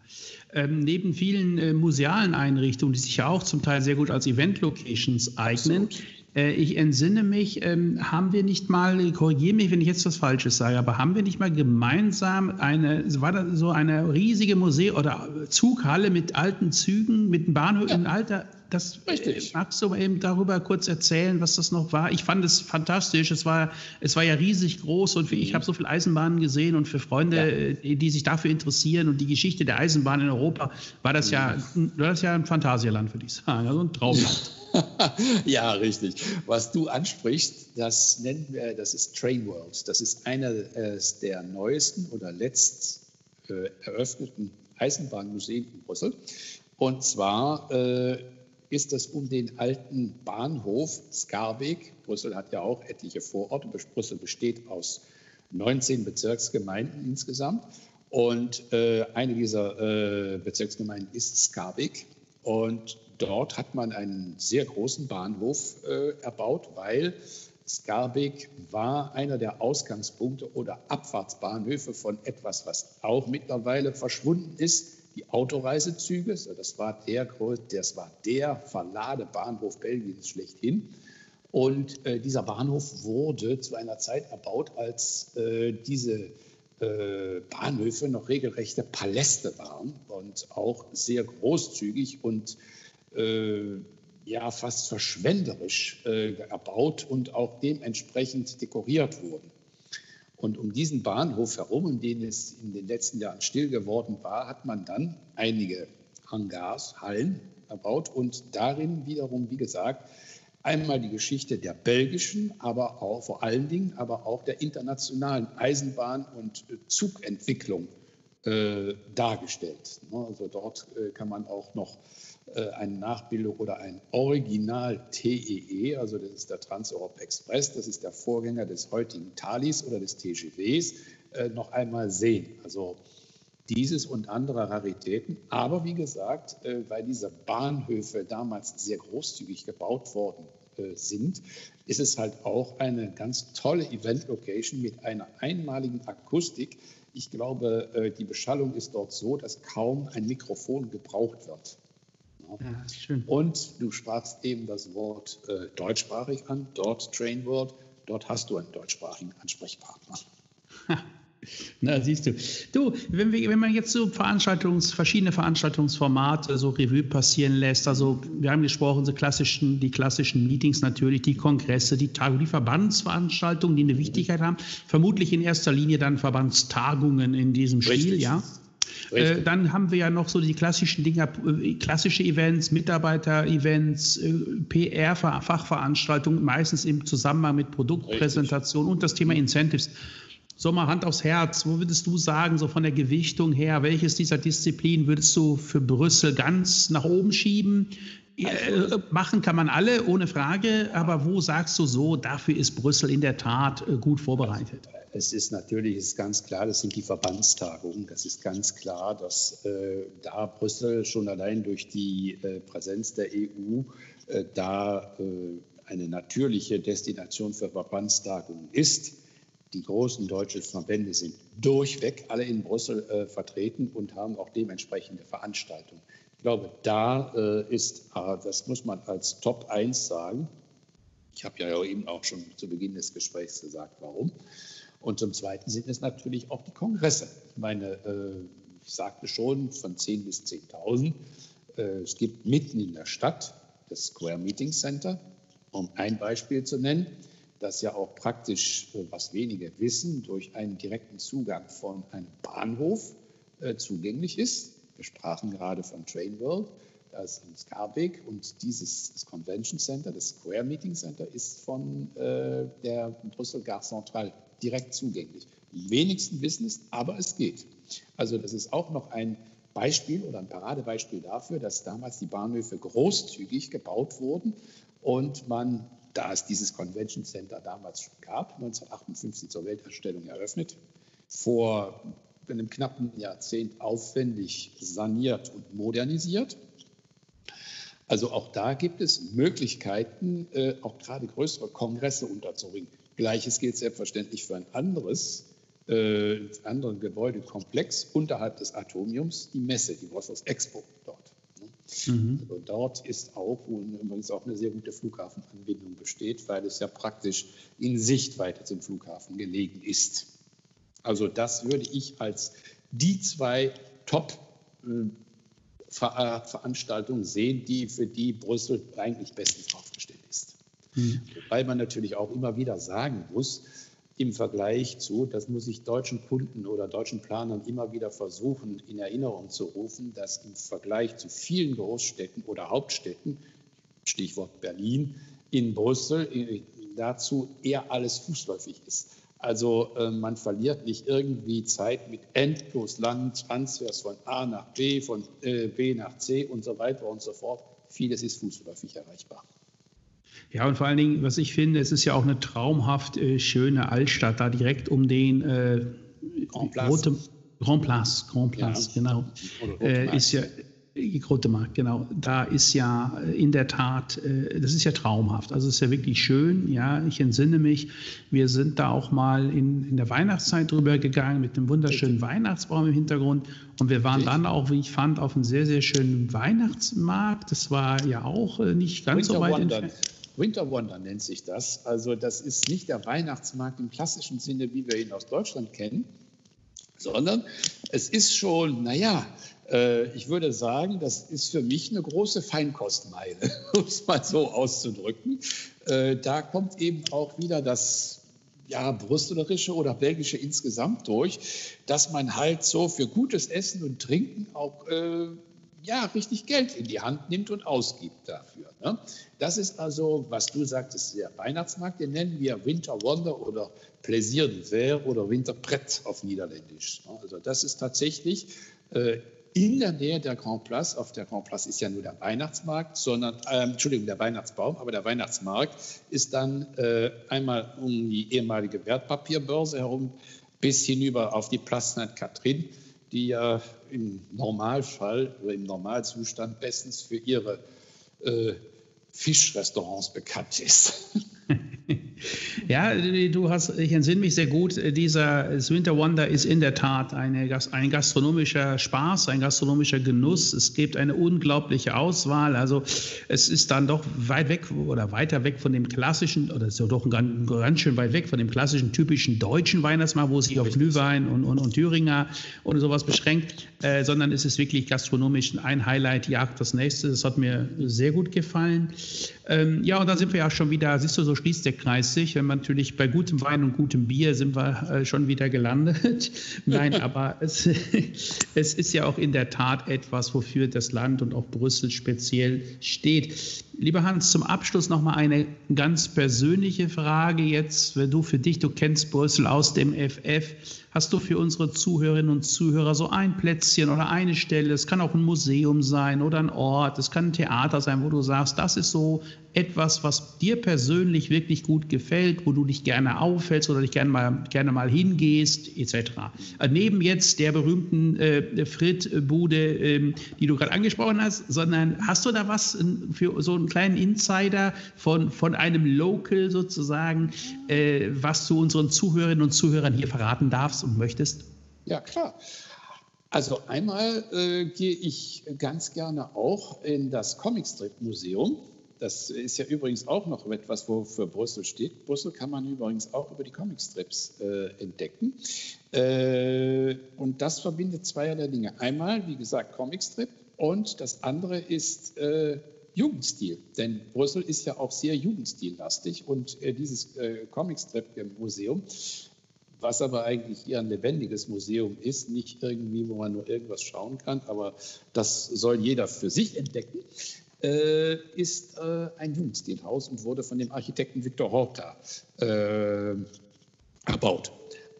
Ähm, neben vielen äh, musealen Einrichtungen, die sich ja auch zum Teil sehr gut als Event-Locations eignen. Äh, ich entsinne mich, ähm, haben wir nicht mal, korrigiere mich, wenn ich jetzt was Falsches sage, aber haben wir nicht mal gemeinsam eine, war das so eine riesige Museum- oder Zughalle mit alten Zügen, mit einem Bahnhof ja. in alter das äh, Richtig. magst du eben darüber kurz erzählen, was das noch war? Ich fand es fantastisch. Es war, es war ja riesig groß und ich habe so viele Eisenbahnen gesehen und für Freunde, ja. Äh, die sich dafür interessieren und die Geschichte der Eisenbahn in Europa, war das ja, war das ja ein Phantasialand, würde ich sagen. Also ein Traumland. *laughs* ja, richtig. Was du ansprichst, das nennen wir, das ist Train World. Das ist einer äh, der neuesten oder letzt eröffneten Eisenbahnmuseen in Brüssel. Und zwar äh, ist es um den alten Bahnhof Skarbek. Brüssel hat ja auch etliche Vororte. Brüssel besteht aus 19 Bezirksgemeinden insgesamt. Und äh, eine dieser äh, Bezirksgemeinden ist Skarbek. Und dort hat man einen sehr großen Bahnhof äh, erbaut, weil Skarbek war einer der Ausgangspunkte oder Abfahrtsbahnhöfe von etwas, was auch mittlerweile verschwunden ist, die Autoreisezüge. Das war der, das war der Verladebahnhof Belgiens schlechthin. Und äh, dieser Bahnhof wurde zu einer Zeit erbaut, als äh, diese äh, Bahnhöfe noch regelrechte Paläste waren und auch sehr großzügig und äh, ja fast verschwenderisch äh, erbaut und auch dementsprechend dekoriert wurden. Und um diesen Bahnhof herum, in dem es in den letzten Jahren still geworden war, hat man dann einige Hangars, Hallen erbaut und darin wiederum, wie gesagt, einmal die Geschichte der belgischen, aber auch vor allen Dingen, aber auch der internationalen Eisenbahn- und Zugentwicklung äh, dargestellt. Ne, also dort äh, kann man auch noch äh, eine Nachbildung oder ein Original TEE, e, also das ist der Trans-Europe Express, das ist der Vorgänger des heutigen Thalys oder des TGWs, äh, noch einmal sehen. Also dieses und andere Raritäten. Aber wie gesagt, äh, weil diese Bahnhöfe damals sehr großzügig gebaut worden äh, sind, ist es halt auch eine ganz tolle Event-Location mit einer einmaligen Akustik. Ich glaube, äh, die Beschallung ist dort so, dass kaum ein Mikrofon gebraucht wird. Ja, schön. Und du sprachst eben das Wort äh, deutschsprachig an, dort Train World, dort hast du einen deutschsprachigen Ansprechpartner. Na, siehst du. Du, wenn, wir, wenn man jetzt so Veranstaltungs, verschiedene Veranstaltungsformate so Revue passieren lässt, also wir haben gesprochen, so klassischen, die klassischen Meetings natürlich, die Kongresse, die Tagungen, die Verbandsveranstaltungen, die eine Wichtigkeit haben, vermutlich in erster Linie dann Verbandstagungen in diesem Spiel, Richtig. ja. Äh, dann haben wir ja noch so die klassischen Dinger, äh, klassische Events, Mitarbeiter-Events, äh, PR-Fachveranstaltungen, meistens im Zusammenhang mit Produktpräsentation Richtig. und das Thema Incentives. So mal Hand aufs Herz, wo würdest du sagen, so von der Gewichtung her, welches dieser Disziplinen würdest du für Brüssel ganz nach oben schieben? Äh, machen kann man alle, ohne Frage, aber wo sagst du so, dafür ist Brüssel in der Tat äh, gut vorbereitet? Es ist natürlich ist ganz klar, das sind die Verbandstagungen. Das ist ganz klar, dass äh, da Brüssel schon allein durch die äh, Präsenz der EU äh, da äh, eine natürliche Destination für Verbandstagungen ist. Die großen deutschen Verbände sind durchweg alle in Brüssel vertreten und haben auch dementsprechende Veranstaltungen. Ich glaube, da äh, ist, äh, das muss man als Top 1 sagen. Ich habe ja eben auch schon zu Beginn des Gesprächs gesagt, warum. Und zum Zweiten sind es natürlich auch die Kongresse. Ich meine, äh, ich sagte schon, von 10 bis 10.000. Äh, es gibt mitten in der Stadt das Square Meeting Center, um ein Beispiel zu nennen das ja auch praktisch, was wenige wissen, durch einen direkten Zugang von einem Bahnhof zugänglich ist. Wir sprachen gerade von Train World, das ist in Skarbek und dieses Convention Center, das Square Meeting Center, ist von äh, der Brüssel Gare Centrale direkt zugänglich. Die wenigsten wissen es, aber es geht. Also das ist auch noch ein Beispiel oder ein Paradebeispiel dafür, dass damals die Bahnhöfe großzügig gebaut wurden und man da es dieses Convention Center damals schon gab, 1958 zur Weltausstellung eröffnet, vor einem knappen Jahrzehnt aufwendig saniert und modernisiert. Also auch da gibt es Möglichkeiten, äh, auch gerade größere Kongresse unterzubringen. Gleiches gilt selbstverständlich für ein anderes, äh, anderen Gebäudekomplex unterhalb des Atomiums, die Messe, die Brussels Expo dort. Mhm. Also dort ist auch, wo übrigens auch eine sehr gute Flughafenanbindung besteht, weil es ja praktisch in Sichtweite zum Flughafen gelegen ist. Also das würde ich als die zwei Top-Veranstaltungen sehen, die für die Brüssel eigentlich bestens aufgestellt ist. Mhm. Wobei man natürlich auch immer wieder sagen muss, im Vergleich zu, das muss ich deutschen Kunden oder deutschen Planern immer wieder versuchen in Erinnerung zu rufen, dass im Vergleich zu vielen Großstädten oder Hauptstädten, Stichwort Berlin, in Brüssel äh, dazu eher alles fußläufig ist. Also äh, man verliert nicht irgendwie Zeit mit endlos langen Transfers von A nach B, von äh, B nach C und so weiter und so fort. Vieles ist fußläufig erreichbar. Ja, und vor allen Dingen, was ich finde, es ist ja auch eine traumhaft äh, schöne Altstadt, da direkt um den äh, Grand Place. Rote, Grand Place, Grand Place, ja. genau. Äh, ist ja Grote Markt, genau. Da ist ja äh, in der Tat, äh, das ist ja traumhaft. Also es ist ja wirklich schön. Ja, ich entsinne mich, wir sind da auch mal in, in der Weihnachtszeit drüber gegangen mit einem wunderschönen Richtig. Weihnachtsbaum im Hintergrund. Und wir waren Richtig. dann auch, wie ich fand, auf einem sehr, sehr schönen Weihnachtsmarkt. Das war ja auch äh, nicht ganz Winter so weit entfernt. Winter Wonder nennt sich das. Also das ist nicht der Weihnachtsmarkt im klassischen Sinne, wie wir ihn aus Deutschland kennen, sondern es ist schon, naja, ich würde sagen, das ist für mich eine große Feinkostmeile, *laughs* um es mal so auszudrücken. Äh, da kommt eben auch wieder das ja, brüsselische oder belgische insgesamt durch, dass man halt so für gutes Essen und Trinken auch äh, ja, richtig Geld in die Hand nimmt und ausgibt dafür. Ne? Das ist also, was du sagtest, der Weihnachtsmarkt, den nennen wir Winter Wonder oder Plaisir d'hiver oder Winterpret auf Niederländisch. Ne? Also das ist tatsächlich äh, in der Nähe der Grand Place, auf der Grand Place ist ja nur der Weihnachtsmarkt, sondern, äh, Entschuldigung, der Weihnachtsbaum, aber der Weihnachtsmarkt ist dann äh, einmal um die ehemalige Wertpapierbörse herum bis hinüber auf die Place Sainte-Catherine die ja im Normalfall oder im Normalzustand bestens für ihre äh, Fischrestaurants bekannt ist. *laughs* *laughs* Ja, du hast, ich entsinne mich sehr gut, dieser Winter Wonder ist in der Tat eine, ein gastronomischer Spaß, ein gastronomischer Genuss. Es gibt eine unglaubliche Auswahl. Also es ist dann doch weit weg oder weiter weg von dem klassischen, oder so doch ganz, ganz schön weit weg von dem klassischen typischen deutschen Weihnachtsmahl, wo es sich auf Glühwein und, und, und Thüringer oder sowas beschränkt, äh, sondern es ist wirklich gastronomisch ein Highlight, jagt das nächste. Das hat mir sehr gut gefallen. Ähm, ja, und dann sind wir ja schon wieder, siehst du, so schließt der Kreis sich. Wenn man natürlich bei gutem Wein und gutem Bier sind wir äh, schon wieder gelandet. *laughs* Nein, *laughs* aber es, *laughs* es ist ja auch in der Tat etwas, wofür das Land und auch Brüssel speziell steht. Lieber Hans, zum Abschluss noch mal eine ganz persönliche Frage jetzt. Wenn du für dich, du kennst Brüssel aus dem FF, hast du für unsere Zuhörerinnen und Zuhörer so ein Plätzchen oder eine Stelle, es kann auch ein Museum sein oder ein Ort, es kann ein Theater sein, wo du sagst, das ist so etwas, was dir persönlich wirklich gut gefällt, wo du dich gerne aufhältst oder dich gerne mal, gerne mal hingehst, etc. Äh, neben jetzt der berühmten äh, Frit-Bude, äh, die du gerade angesprochen hast, sondern hast du da was für so einen kleinen Insider von, von einem Local sozusagen, äh, was du unseren Zuhörerinnen und Zuhörern hier verraten darfst und möchtest? Ja, klar. Also einmal äh, gehe ich ganz gerne auch in das Comicstrip-Museum. Das ist ja übrigens auch noch etwas, wofür Brüssel steht. Brüssel kann man übrigens auch über die Comicstrips äh, entdecken. Äh, und das verbindet zweierlei Dinge. Einmal, wie gesagt, Comicstrip und das andere ist äh, Jugendstil. Denn Brüssel ist ja auch sehr jugendstillastig und äh, dieses äh, Comicstrip-Museum was aber eigentlich eher ein lebendiges Museum ist, nicht irgendwie, wo man nur irgendwas schauen kann, aber das soll jeder für sich entdecken, äh, ist äh, ein Jugendstilhaus und wurde von dem Architekten Viktor Horta äh, erbaut.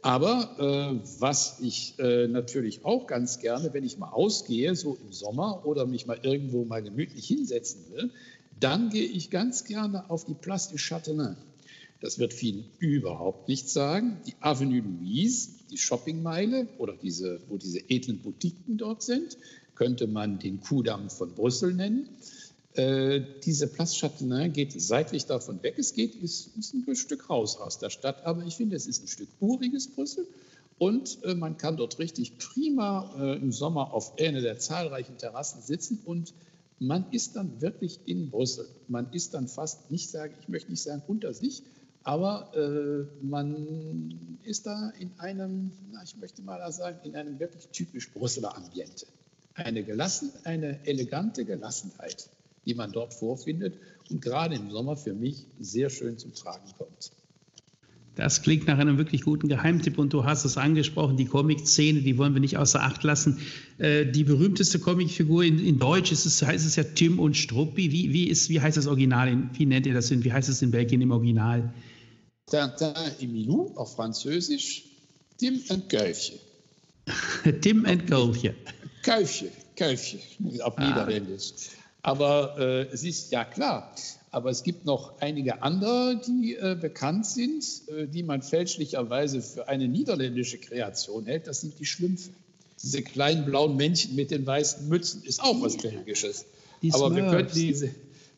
Aber äh, was ich äh, natürlich auch ganz gerne, wenn ich mal ausgehe, so im Sommer oder mich mal irgendwo mal gemütlich hinsetzen will, dann gehe ich ganz gerne auf die Place du Châtelain. Das wird vielen überhaupt nichts sagen. Die Avenue Louise, die Shoppingmeile oder diese, wo diese edlen Boutiquen dort sind, könnte man den Kudamm von Brüssel nennen. Äh, diese Place Châtelain geht seitlich davon weg. Es geht, ist, ist ein Stück raus aus der Stadt, aber ich finde, es ist ein Stück uriges Brüssel. Und äh, man kann dort richtig prima äh, im Sommer auf einer der zahlreichen Terrassen sitzen und man ist dann wirklich in Brüssel. Man ist dann fast nicht sagen, ich möchte nicht sagen unter sich, aber äh, man ist da in einem, na, ich möchte mal sagen, in einem wirklich typisch Brüsseler Ambiente. Eine gelassen, eine elegante Gelassenheit, die man dort vorfindet und gerade im Sommer für mich sehr schön zum Tragen kommt. Das klingt nach einem wirklich guten Geheimtipp und du hast es angesprochen, die Comic-Szene, die wollen wir nicht außer Acht lassen. Äh, die berühmteste Comicfigur in, in Deutsch ist es, heißt es ja Tim und Struppi. Wie, wie, ist, wie heißt das Original? In, wie nennt ihr das in, wie heißt es in Belgien im Original? Tintin et Milou auf Französisch, Tim und Kuifje. *laughs* Tim und Kuifje. Kuifje, Kuifje auf ah. Aber äh, es ist ja klar, aber es gibt noch einige andere, die äh, bekannt sind, äh, die man fälschlicherweise für eine niederländische Kreation hält. Das sind die Schlümpfe. Diese kleinen blauen Männchen mit den weißen Mützen ist auch was Belgisches. Die aber wir könnten, diese,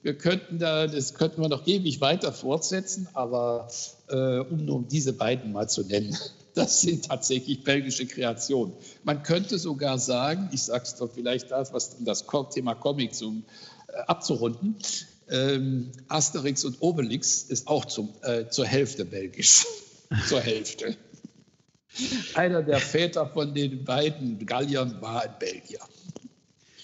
wir könnten da, das könnten wir noch ewig weiter fortsetzen, aber äh, um nur diese beiden mal zu nennen, das sind tatsächlich belgische Kreationen. Man könnte sogar sagen, ich sage es doch vielleicht das, was um das Thema Comic zum, äh, abzurunden, ähm, Asterix und Obelix ist auch zum, äh, zur Hälfte belgisch. *laughs* zur Hälfte. Einer der Väter von den beiden Galliern war ein Belgier.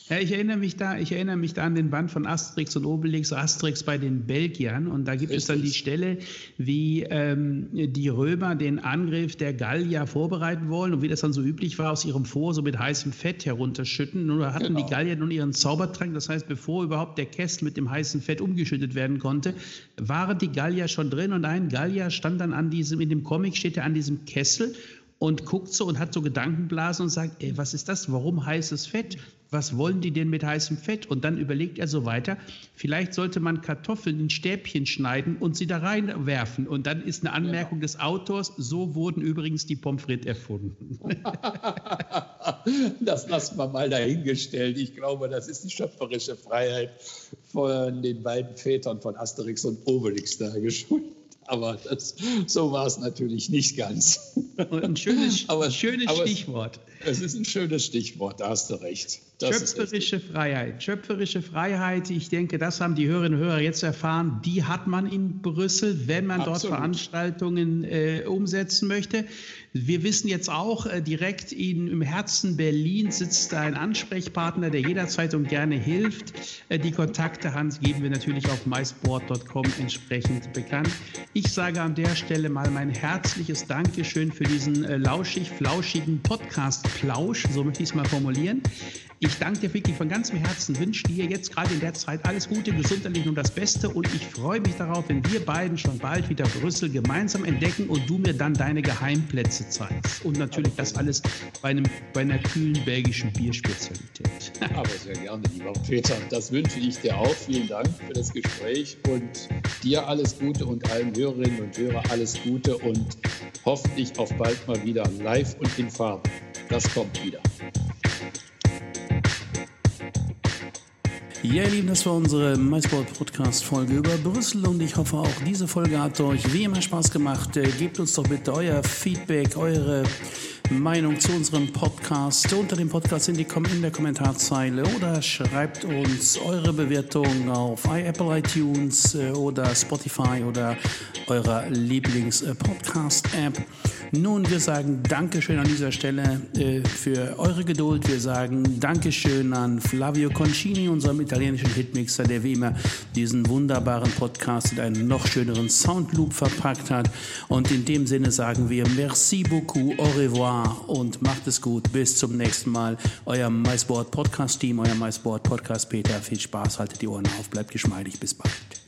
Ja, ich erinnere mich da, ich erinnere mich da an den Band von Asterix und Obelix, Asterix bei den Belgiern. Und da gibt Richtig. es dann die Stelle, wie ähm, die Römer den Angriff der Gallier vorbereiten wollen und wie das dann so üblich war, aus ihrem Vor so mit heißem Fett herunterschütten. Nur hatten genau. die Gallier nun ihren Zaubertrank. Das heißt, bevor überhaupt der Kessel mit dem heißen Fett umgeschüttet werden konnte, waren die Gallier schon drin und ein Gallier stand dann an diesem, in dem Comic steht er an diesem Kessel und guckt so und hat so Gedankenblasen und sagt, ey, was ist das? Warum heißes Fett? Was wollen die denn mit heißem Fett? Und dann überlegt er so weiter, vielleicht sollte man Kartoffeln in Stäbchen schneiden und sie da reinwerfen. Und dann ist eine Anmerkung ja. des Autors, so wurden übrigens die Pommes frites erfunden. *laughs* das lassen wir mal dahingestellt. Ich glaube, das ist die schöpferische Freiheit von den beiden Vätern von Asterix und Obelix da geschuldet. Aber das, so war es natürlich nicht ganz. Ein schönes, *laughs* aber, schönes aber Stichwort. Es, ist ein schönes Stichwort, da hast du recht. Das schöpferische Freiheit. Schöpferische Freiheit, ich denke, das haben die Hörerinnen und Hörer jetzt erfahren, die hat man in Brüssel, wenn man Absolut. dort Veranstaltungen äh, umsetzen möchte. Wir wissen jetzt auch, äh, direkt in, im Herzen Berlin sitzt ein Ansprechpartner, der jederzeit und gerne hilft. Äh, die Kontakte, Hans, geben wir natürlich auf mysport.com entsprechend bekannt. Ich sage an der Stelle mal mein herzliches Dankeschön für diesen äh, lauschig-flauschigen Podcast-Plausch, so möchte ich es mal formulieren. Ich danke dir wirklich von ganzem Herzen, wünsche dir jetzt gerade in der Zeit alles Gute, gesundheitlich und das Beste und ich freue mich darauf, wenn wir beiden schon bald wieder Brüssel gemeinsam entdecken und du mir dann deine Geheimplätze zeigst. Und natürlich das alles bei, einem, bei einer kühlen belgischen Bierspezialität. *laughs* Aber sehr gerne, lieber Peter. Das wünsche ich dir auch. Vielen Dank für das Gespräch und dir alles Gute und allen Hörerinnen und Hörern alles Gute und hoffentlich auf bald mal wieder live und in Farbe. Das kommt wieder. Ja, ihr Lieben, das war unsere MySport-Podcast-Folge über Brüssel und ich hoffe auch, diese Folge hat euch wie immer Spaß gemacht. Äh, gebt uns doch bitte euer Feedback, eure Meinung zu unserem Podcast unter dem Podcast in, die, in der Kommentarzeile oder schreibt uns eure Bewertung auf Apple iTunes äh, oder Spotify oder eurer Lieblings-Podcast-App. Nun, wir sagen Dankeschön an dieser Stelle äh, für eure Geduld. Wir sagen Dankeschön an Flavio Concini, unserem italienischen Hitmixer, der wie immer diesen wunderbaren Podcast in einen noch schöneren Soundloop verpackt hat. Und in dem Sinne sagen wir Merci beaucoup, au revoir und macht es gut. Bis zum nächsten Mal. Euer MySport Podcast Team, euer MySport Podcast Peter. Viel Spaß, haltet die Ohren auf, bleibt geschmeidig. Bis bald.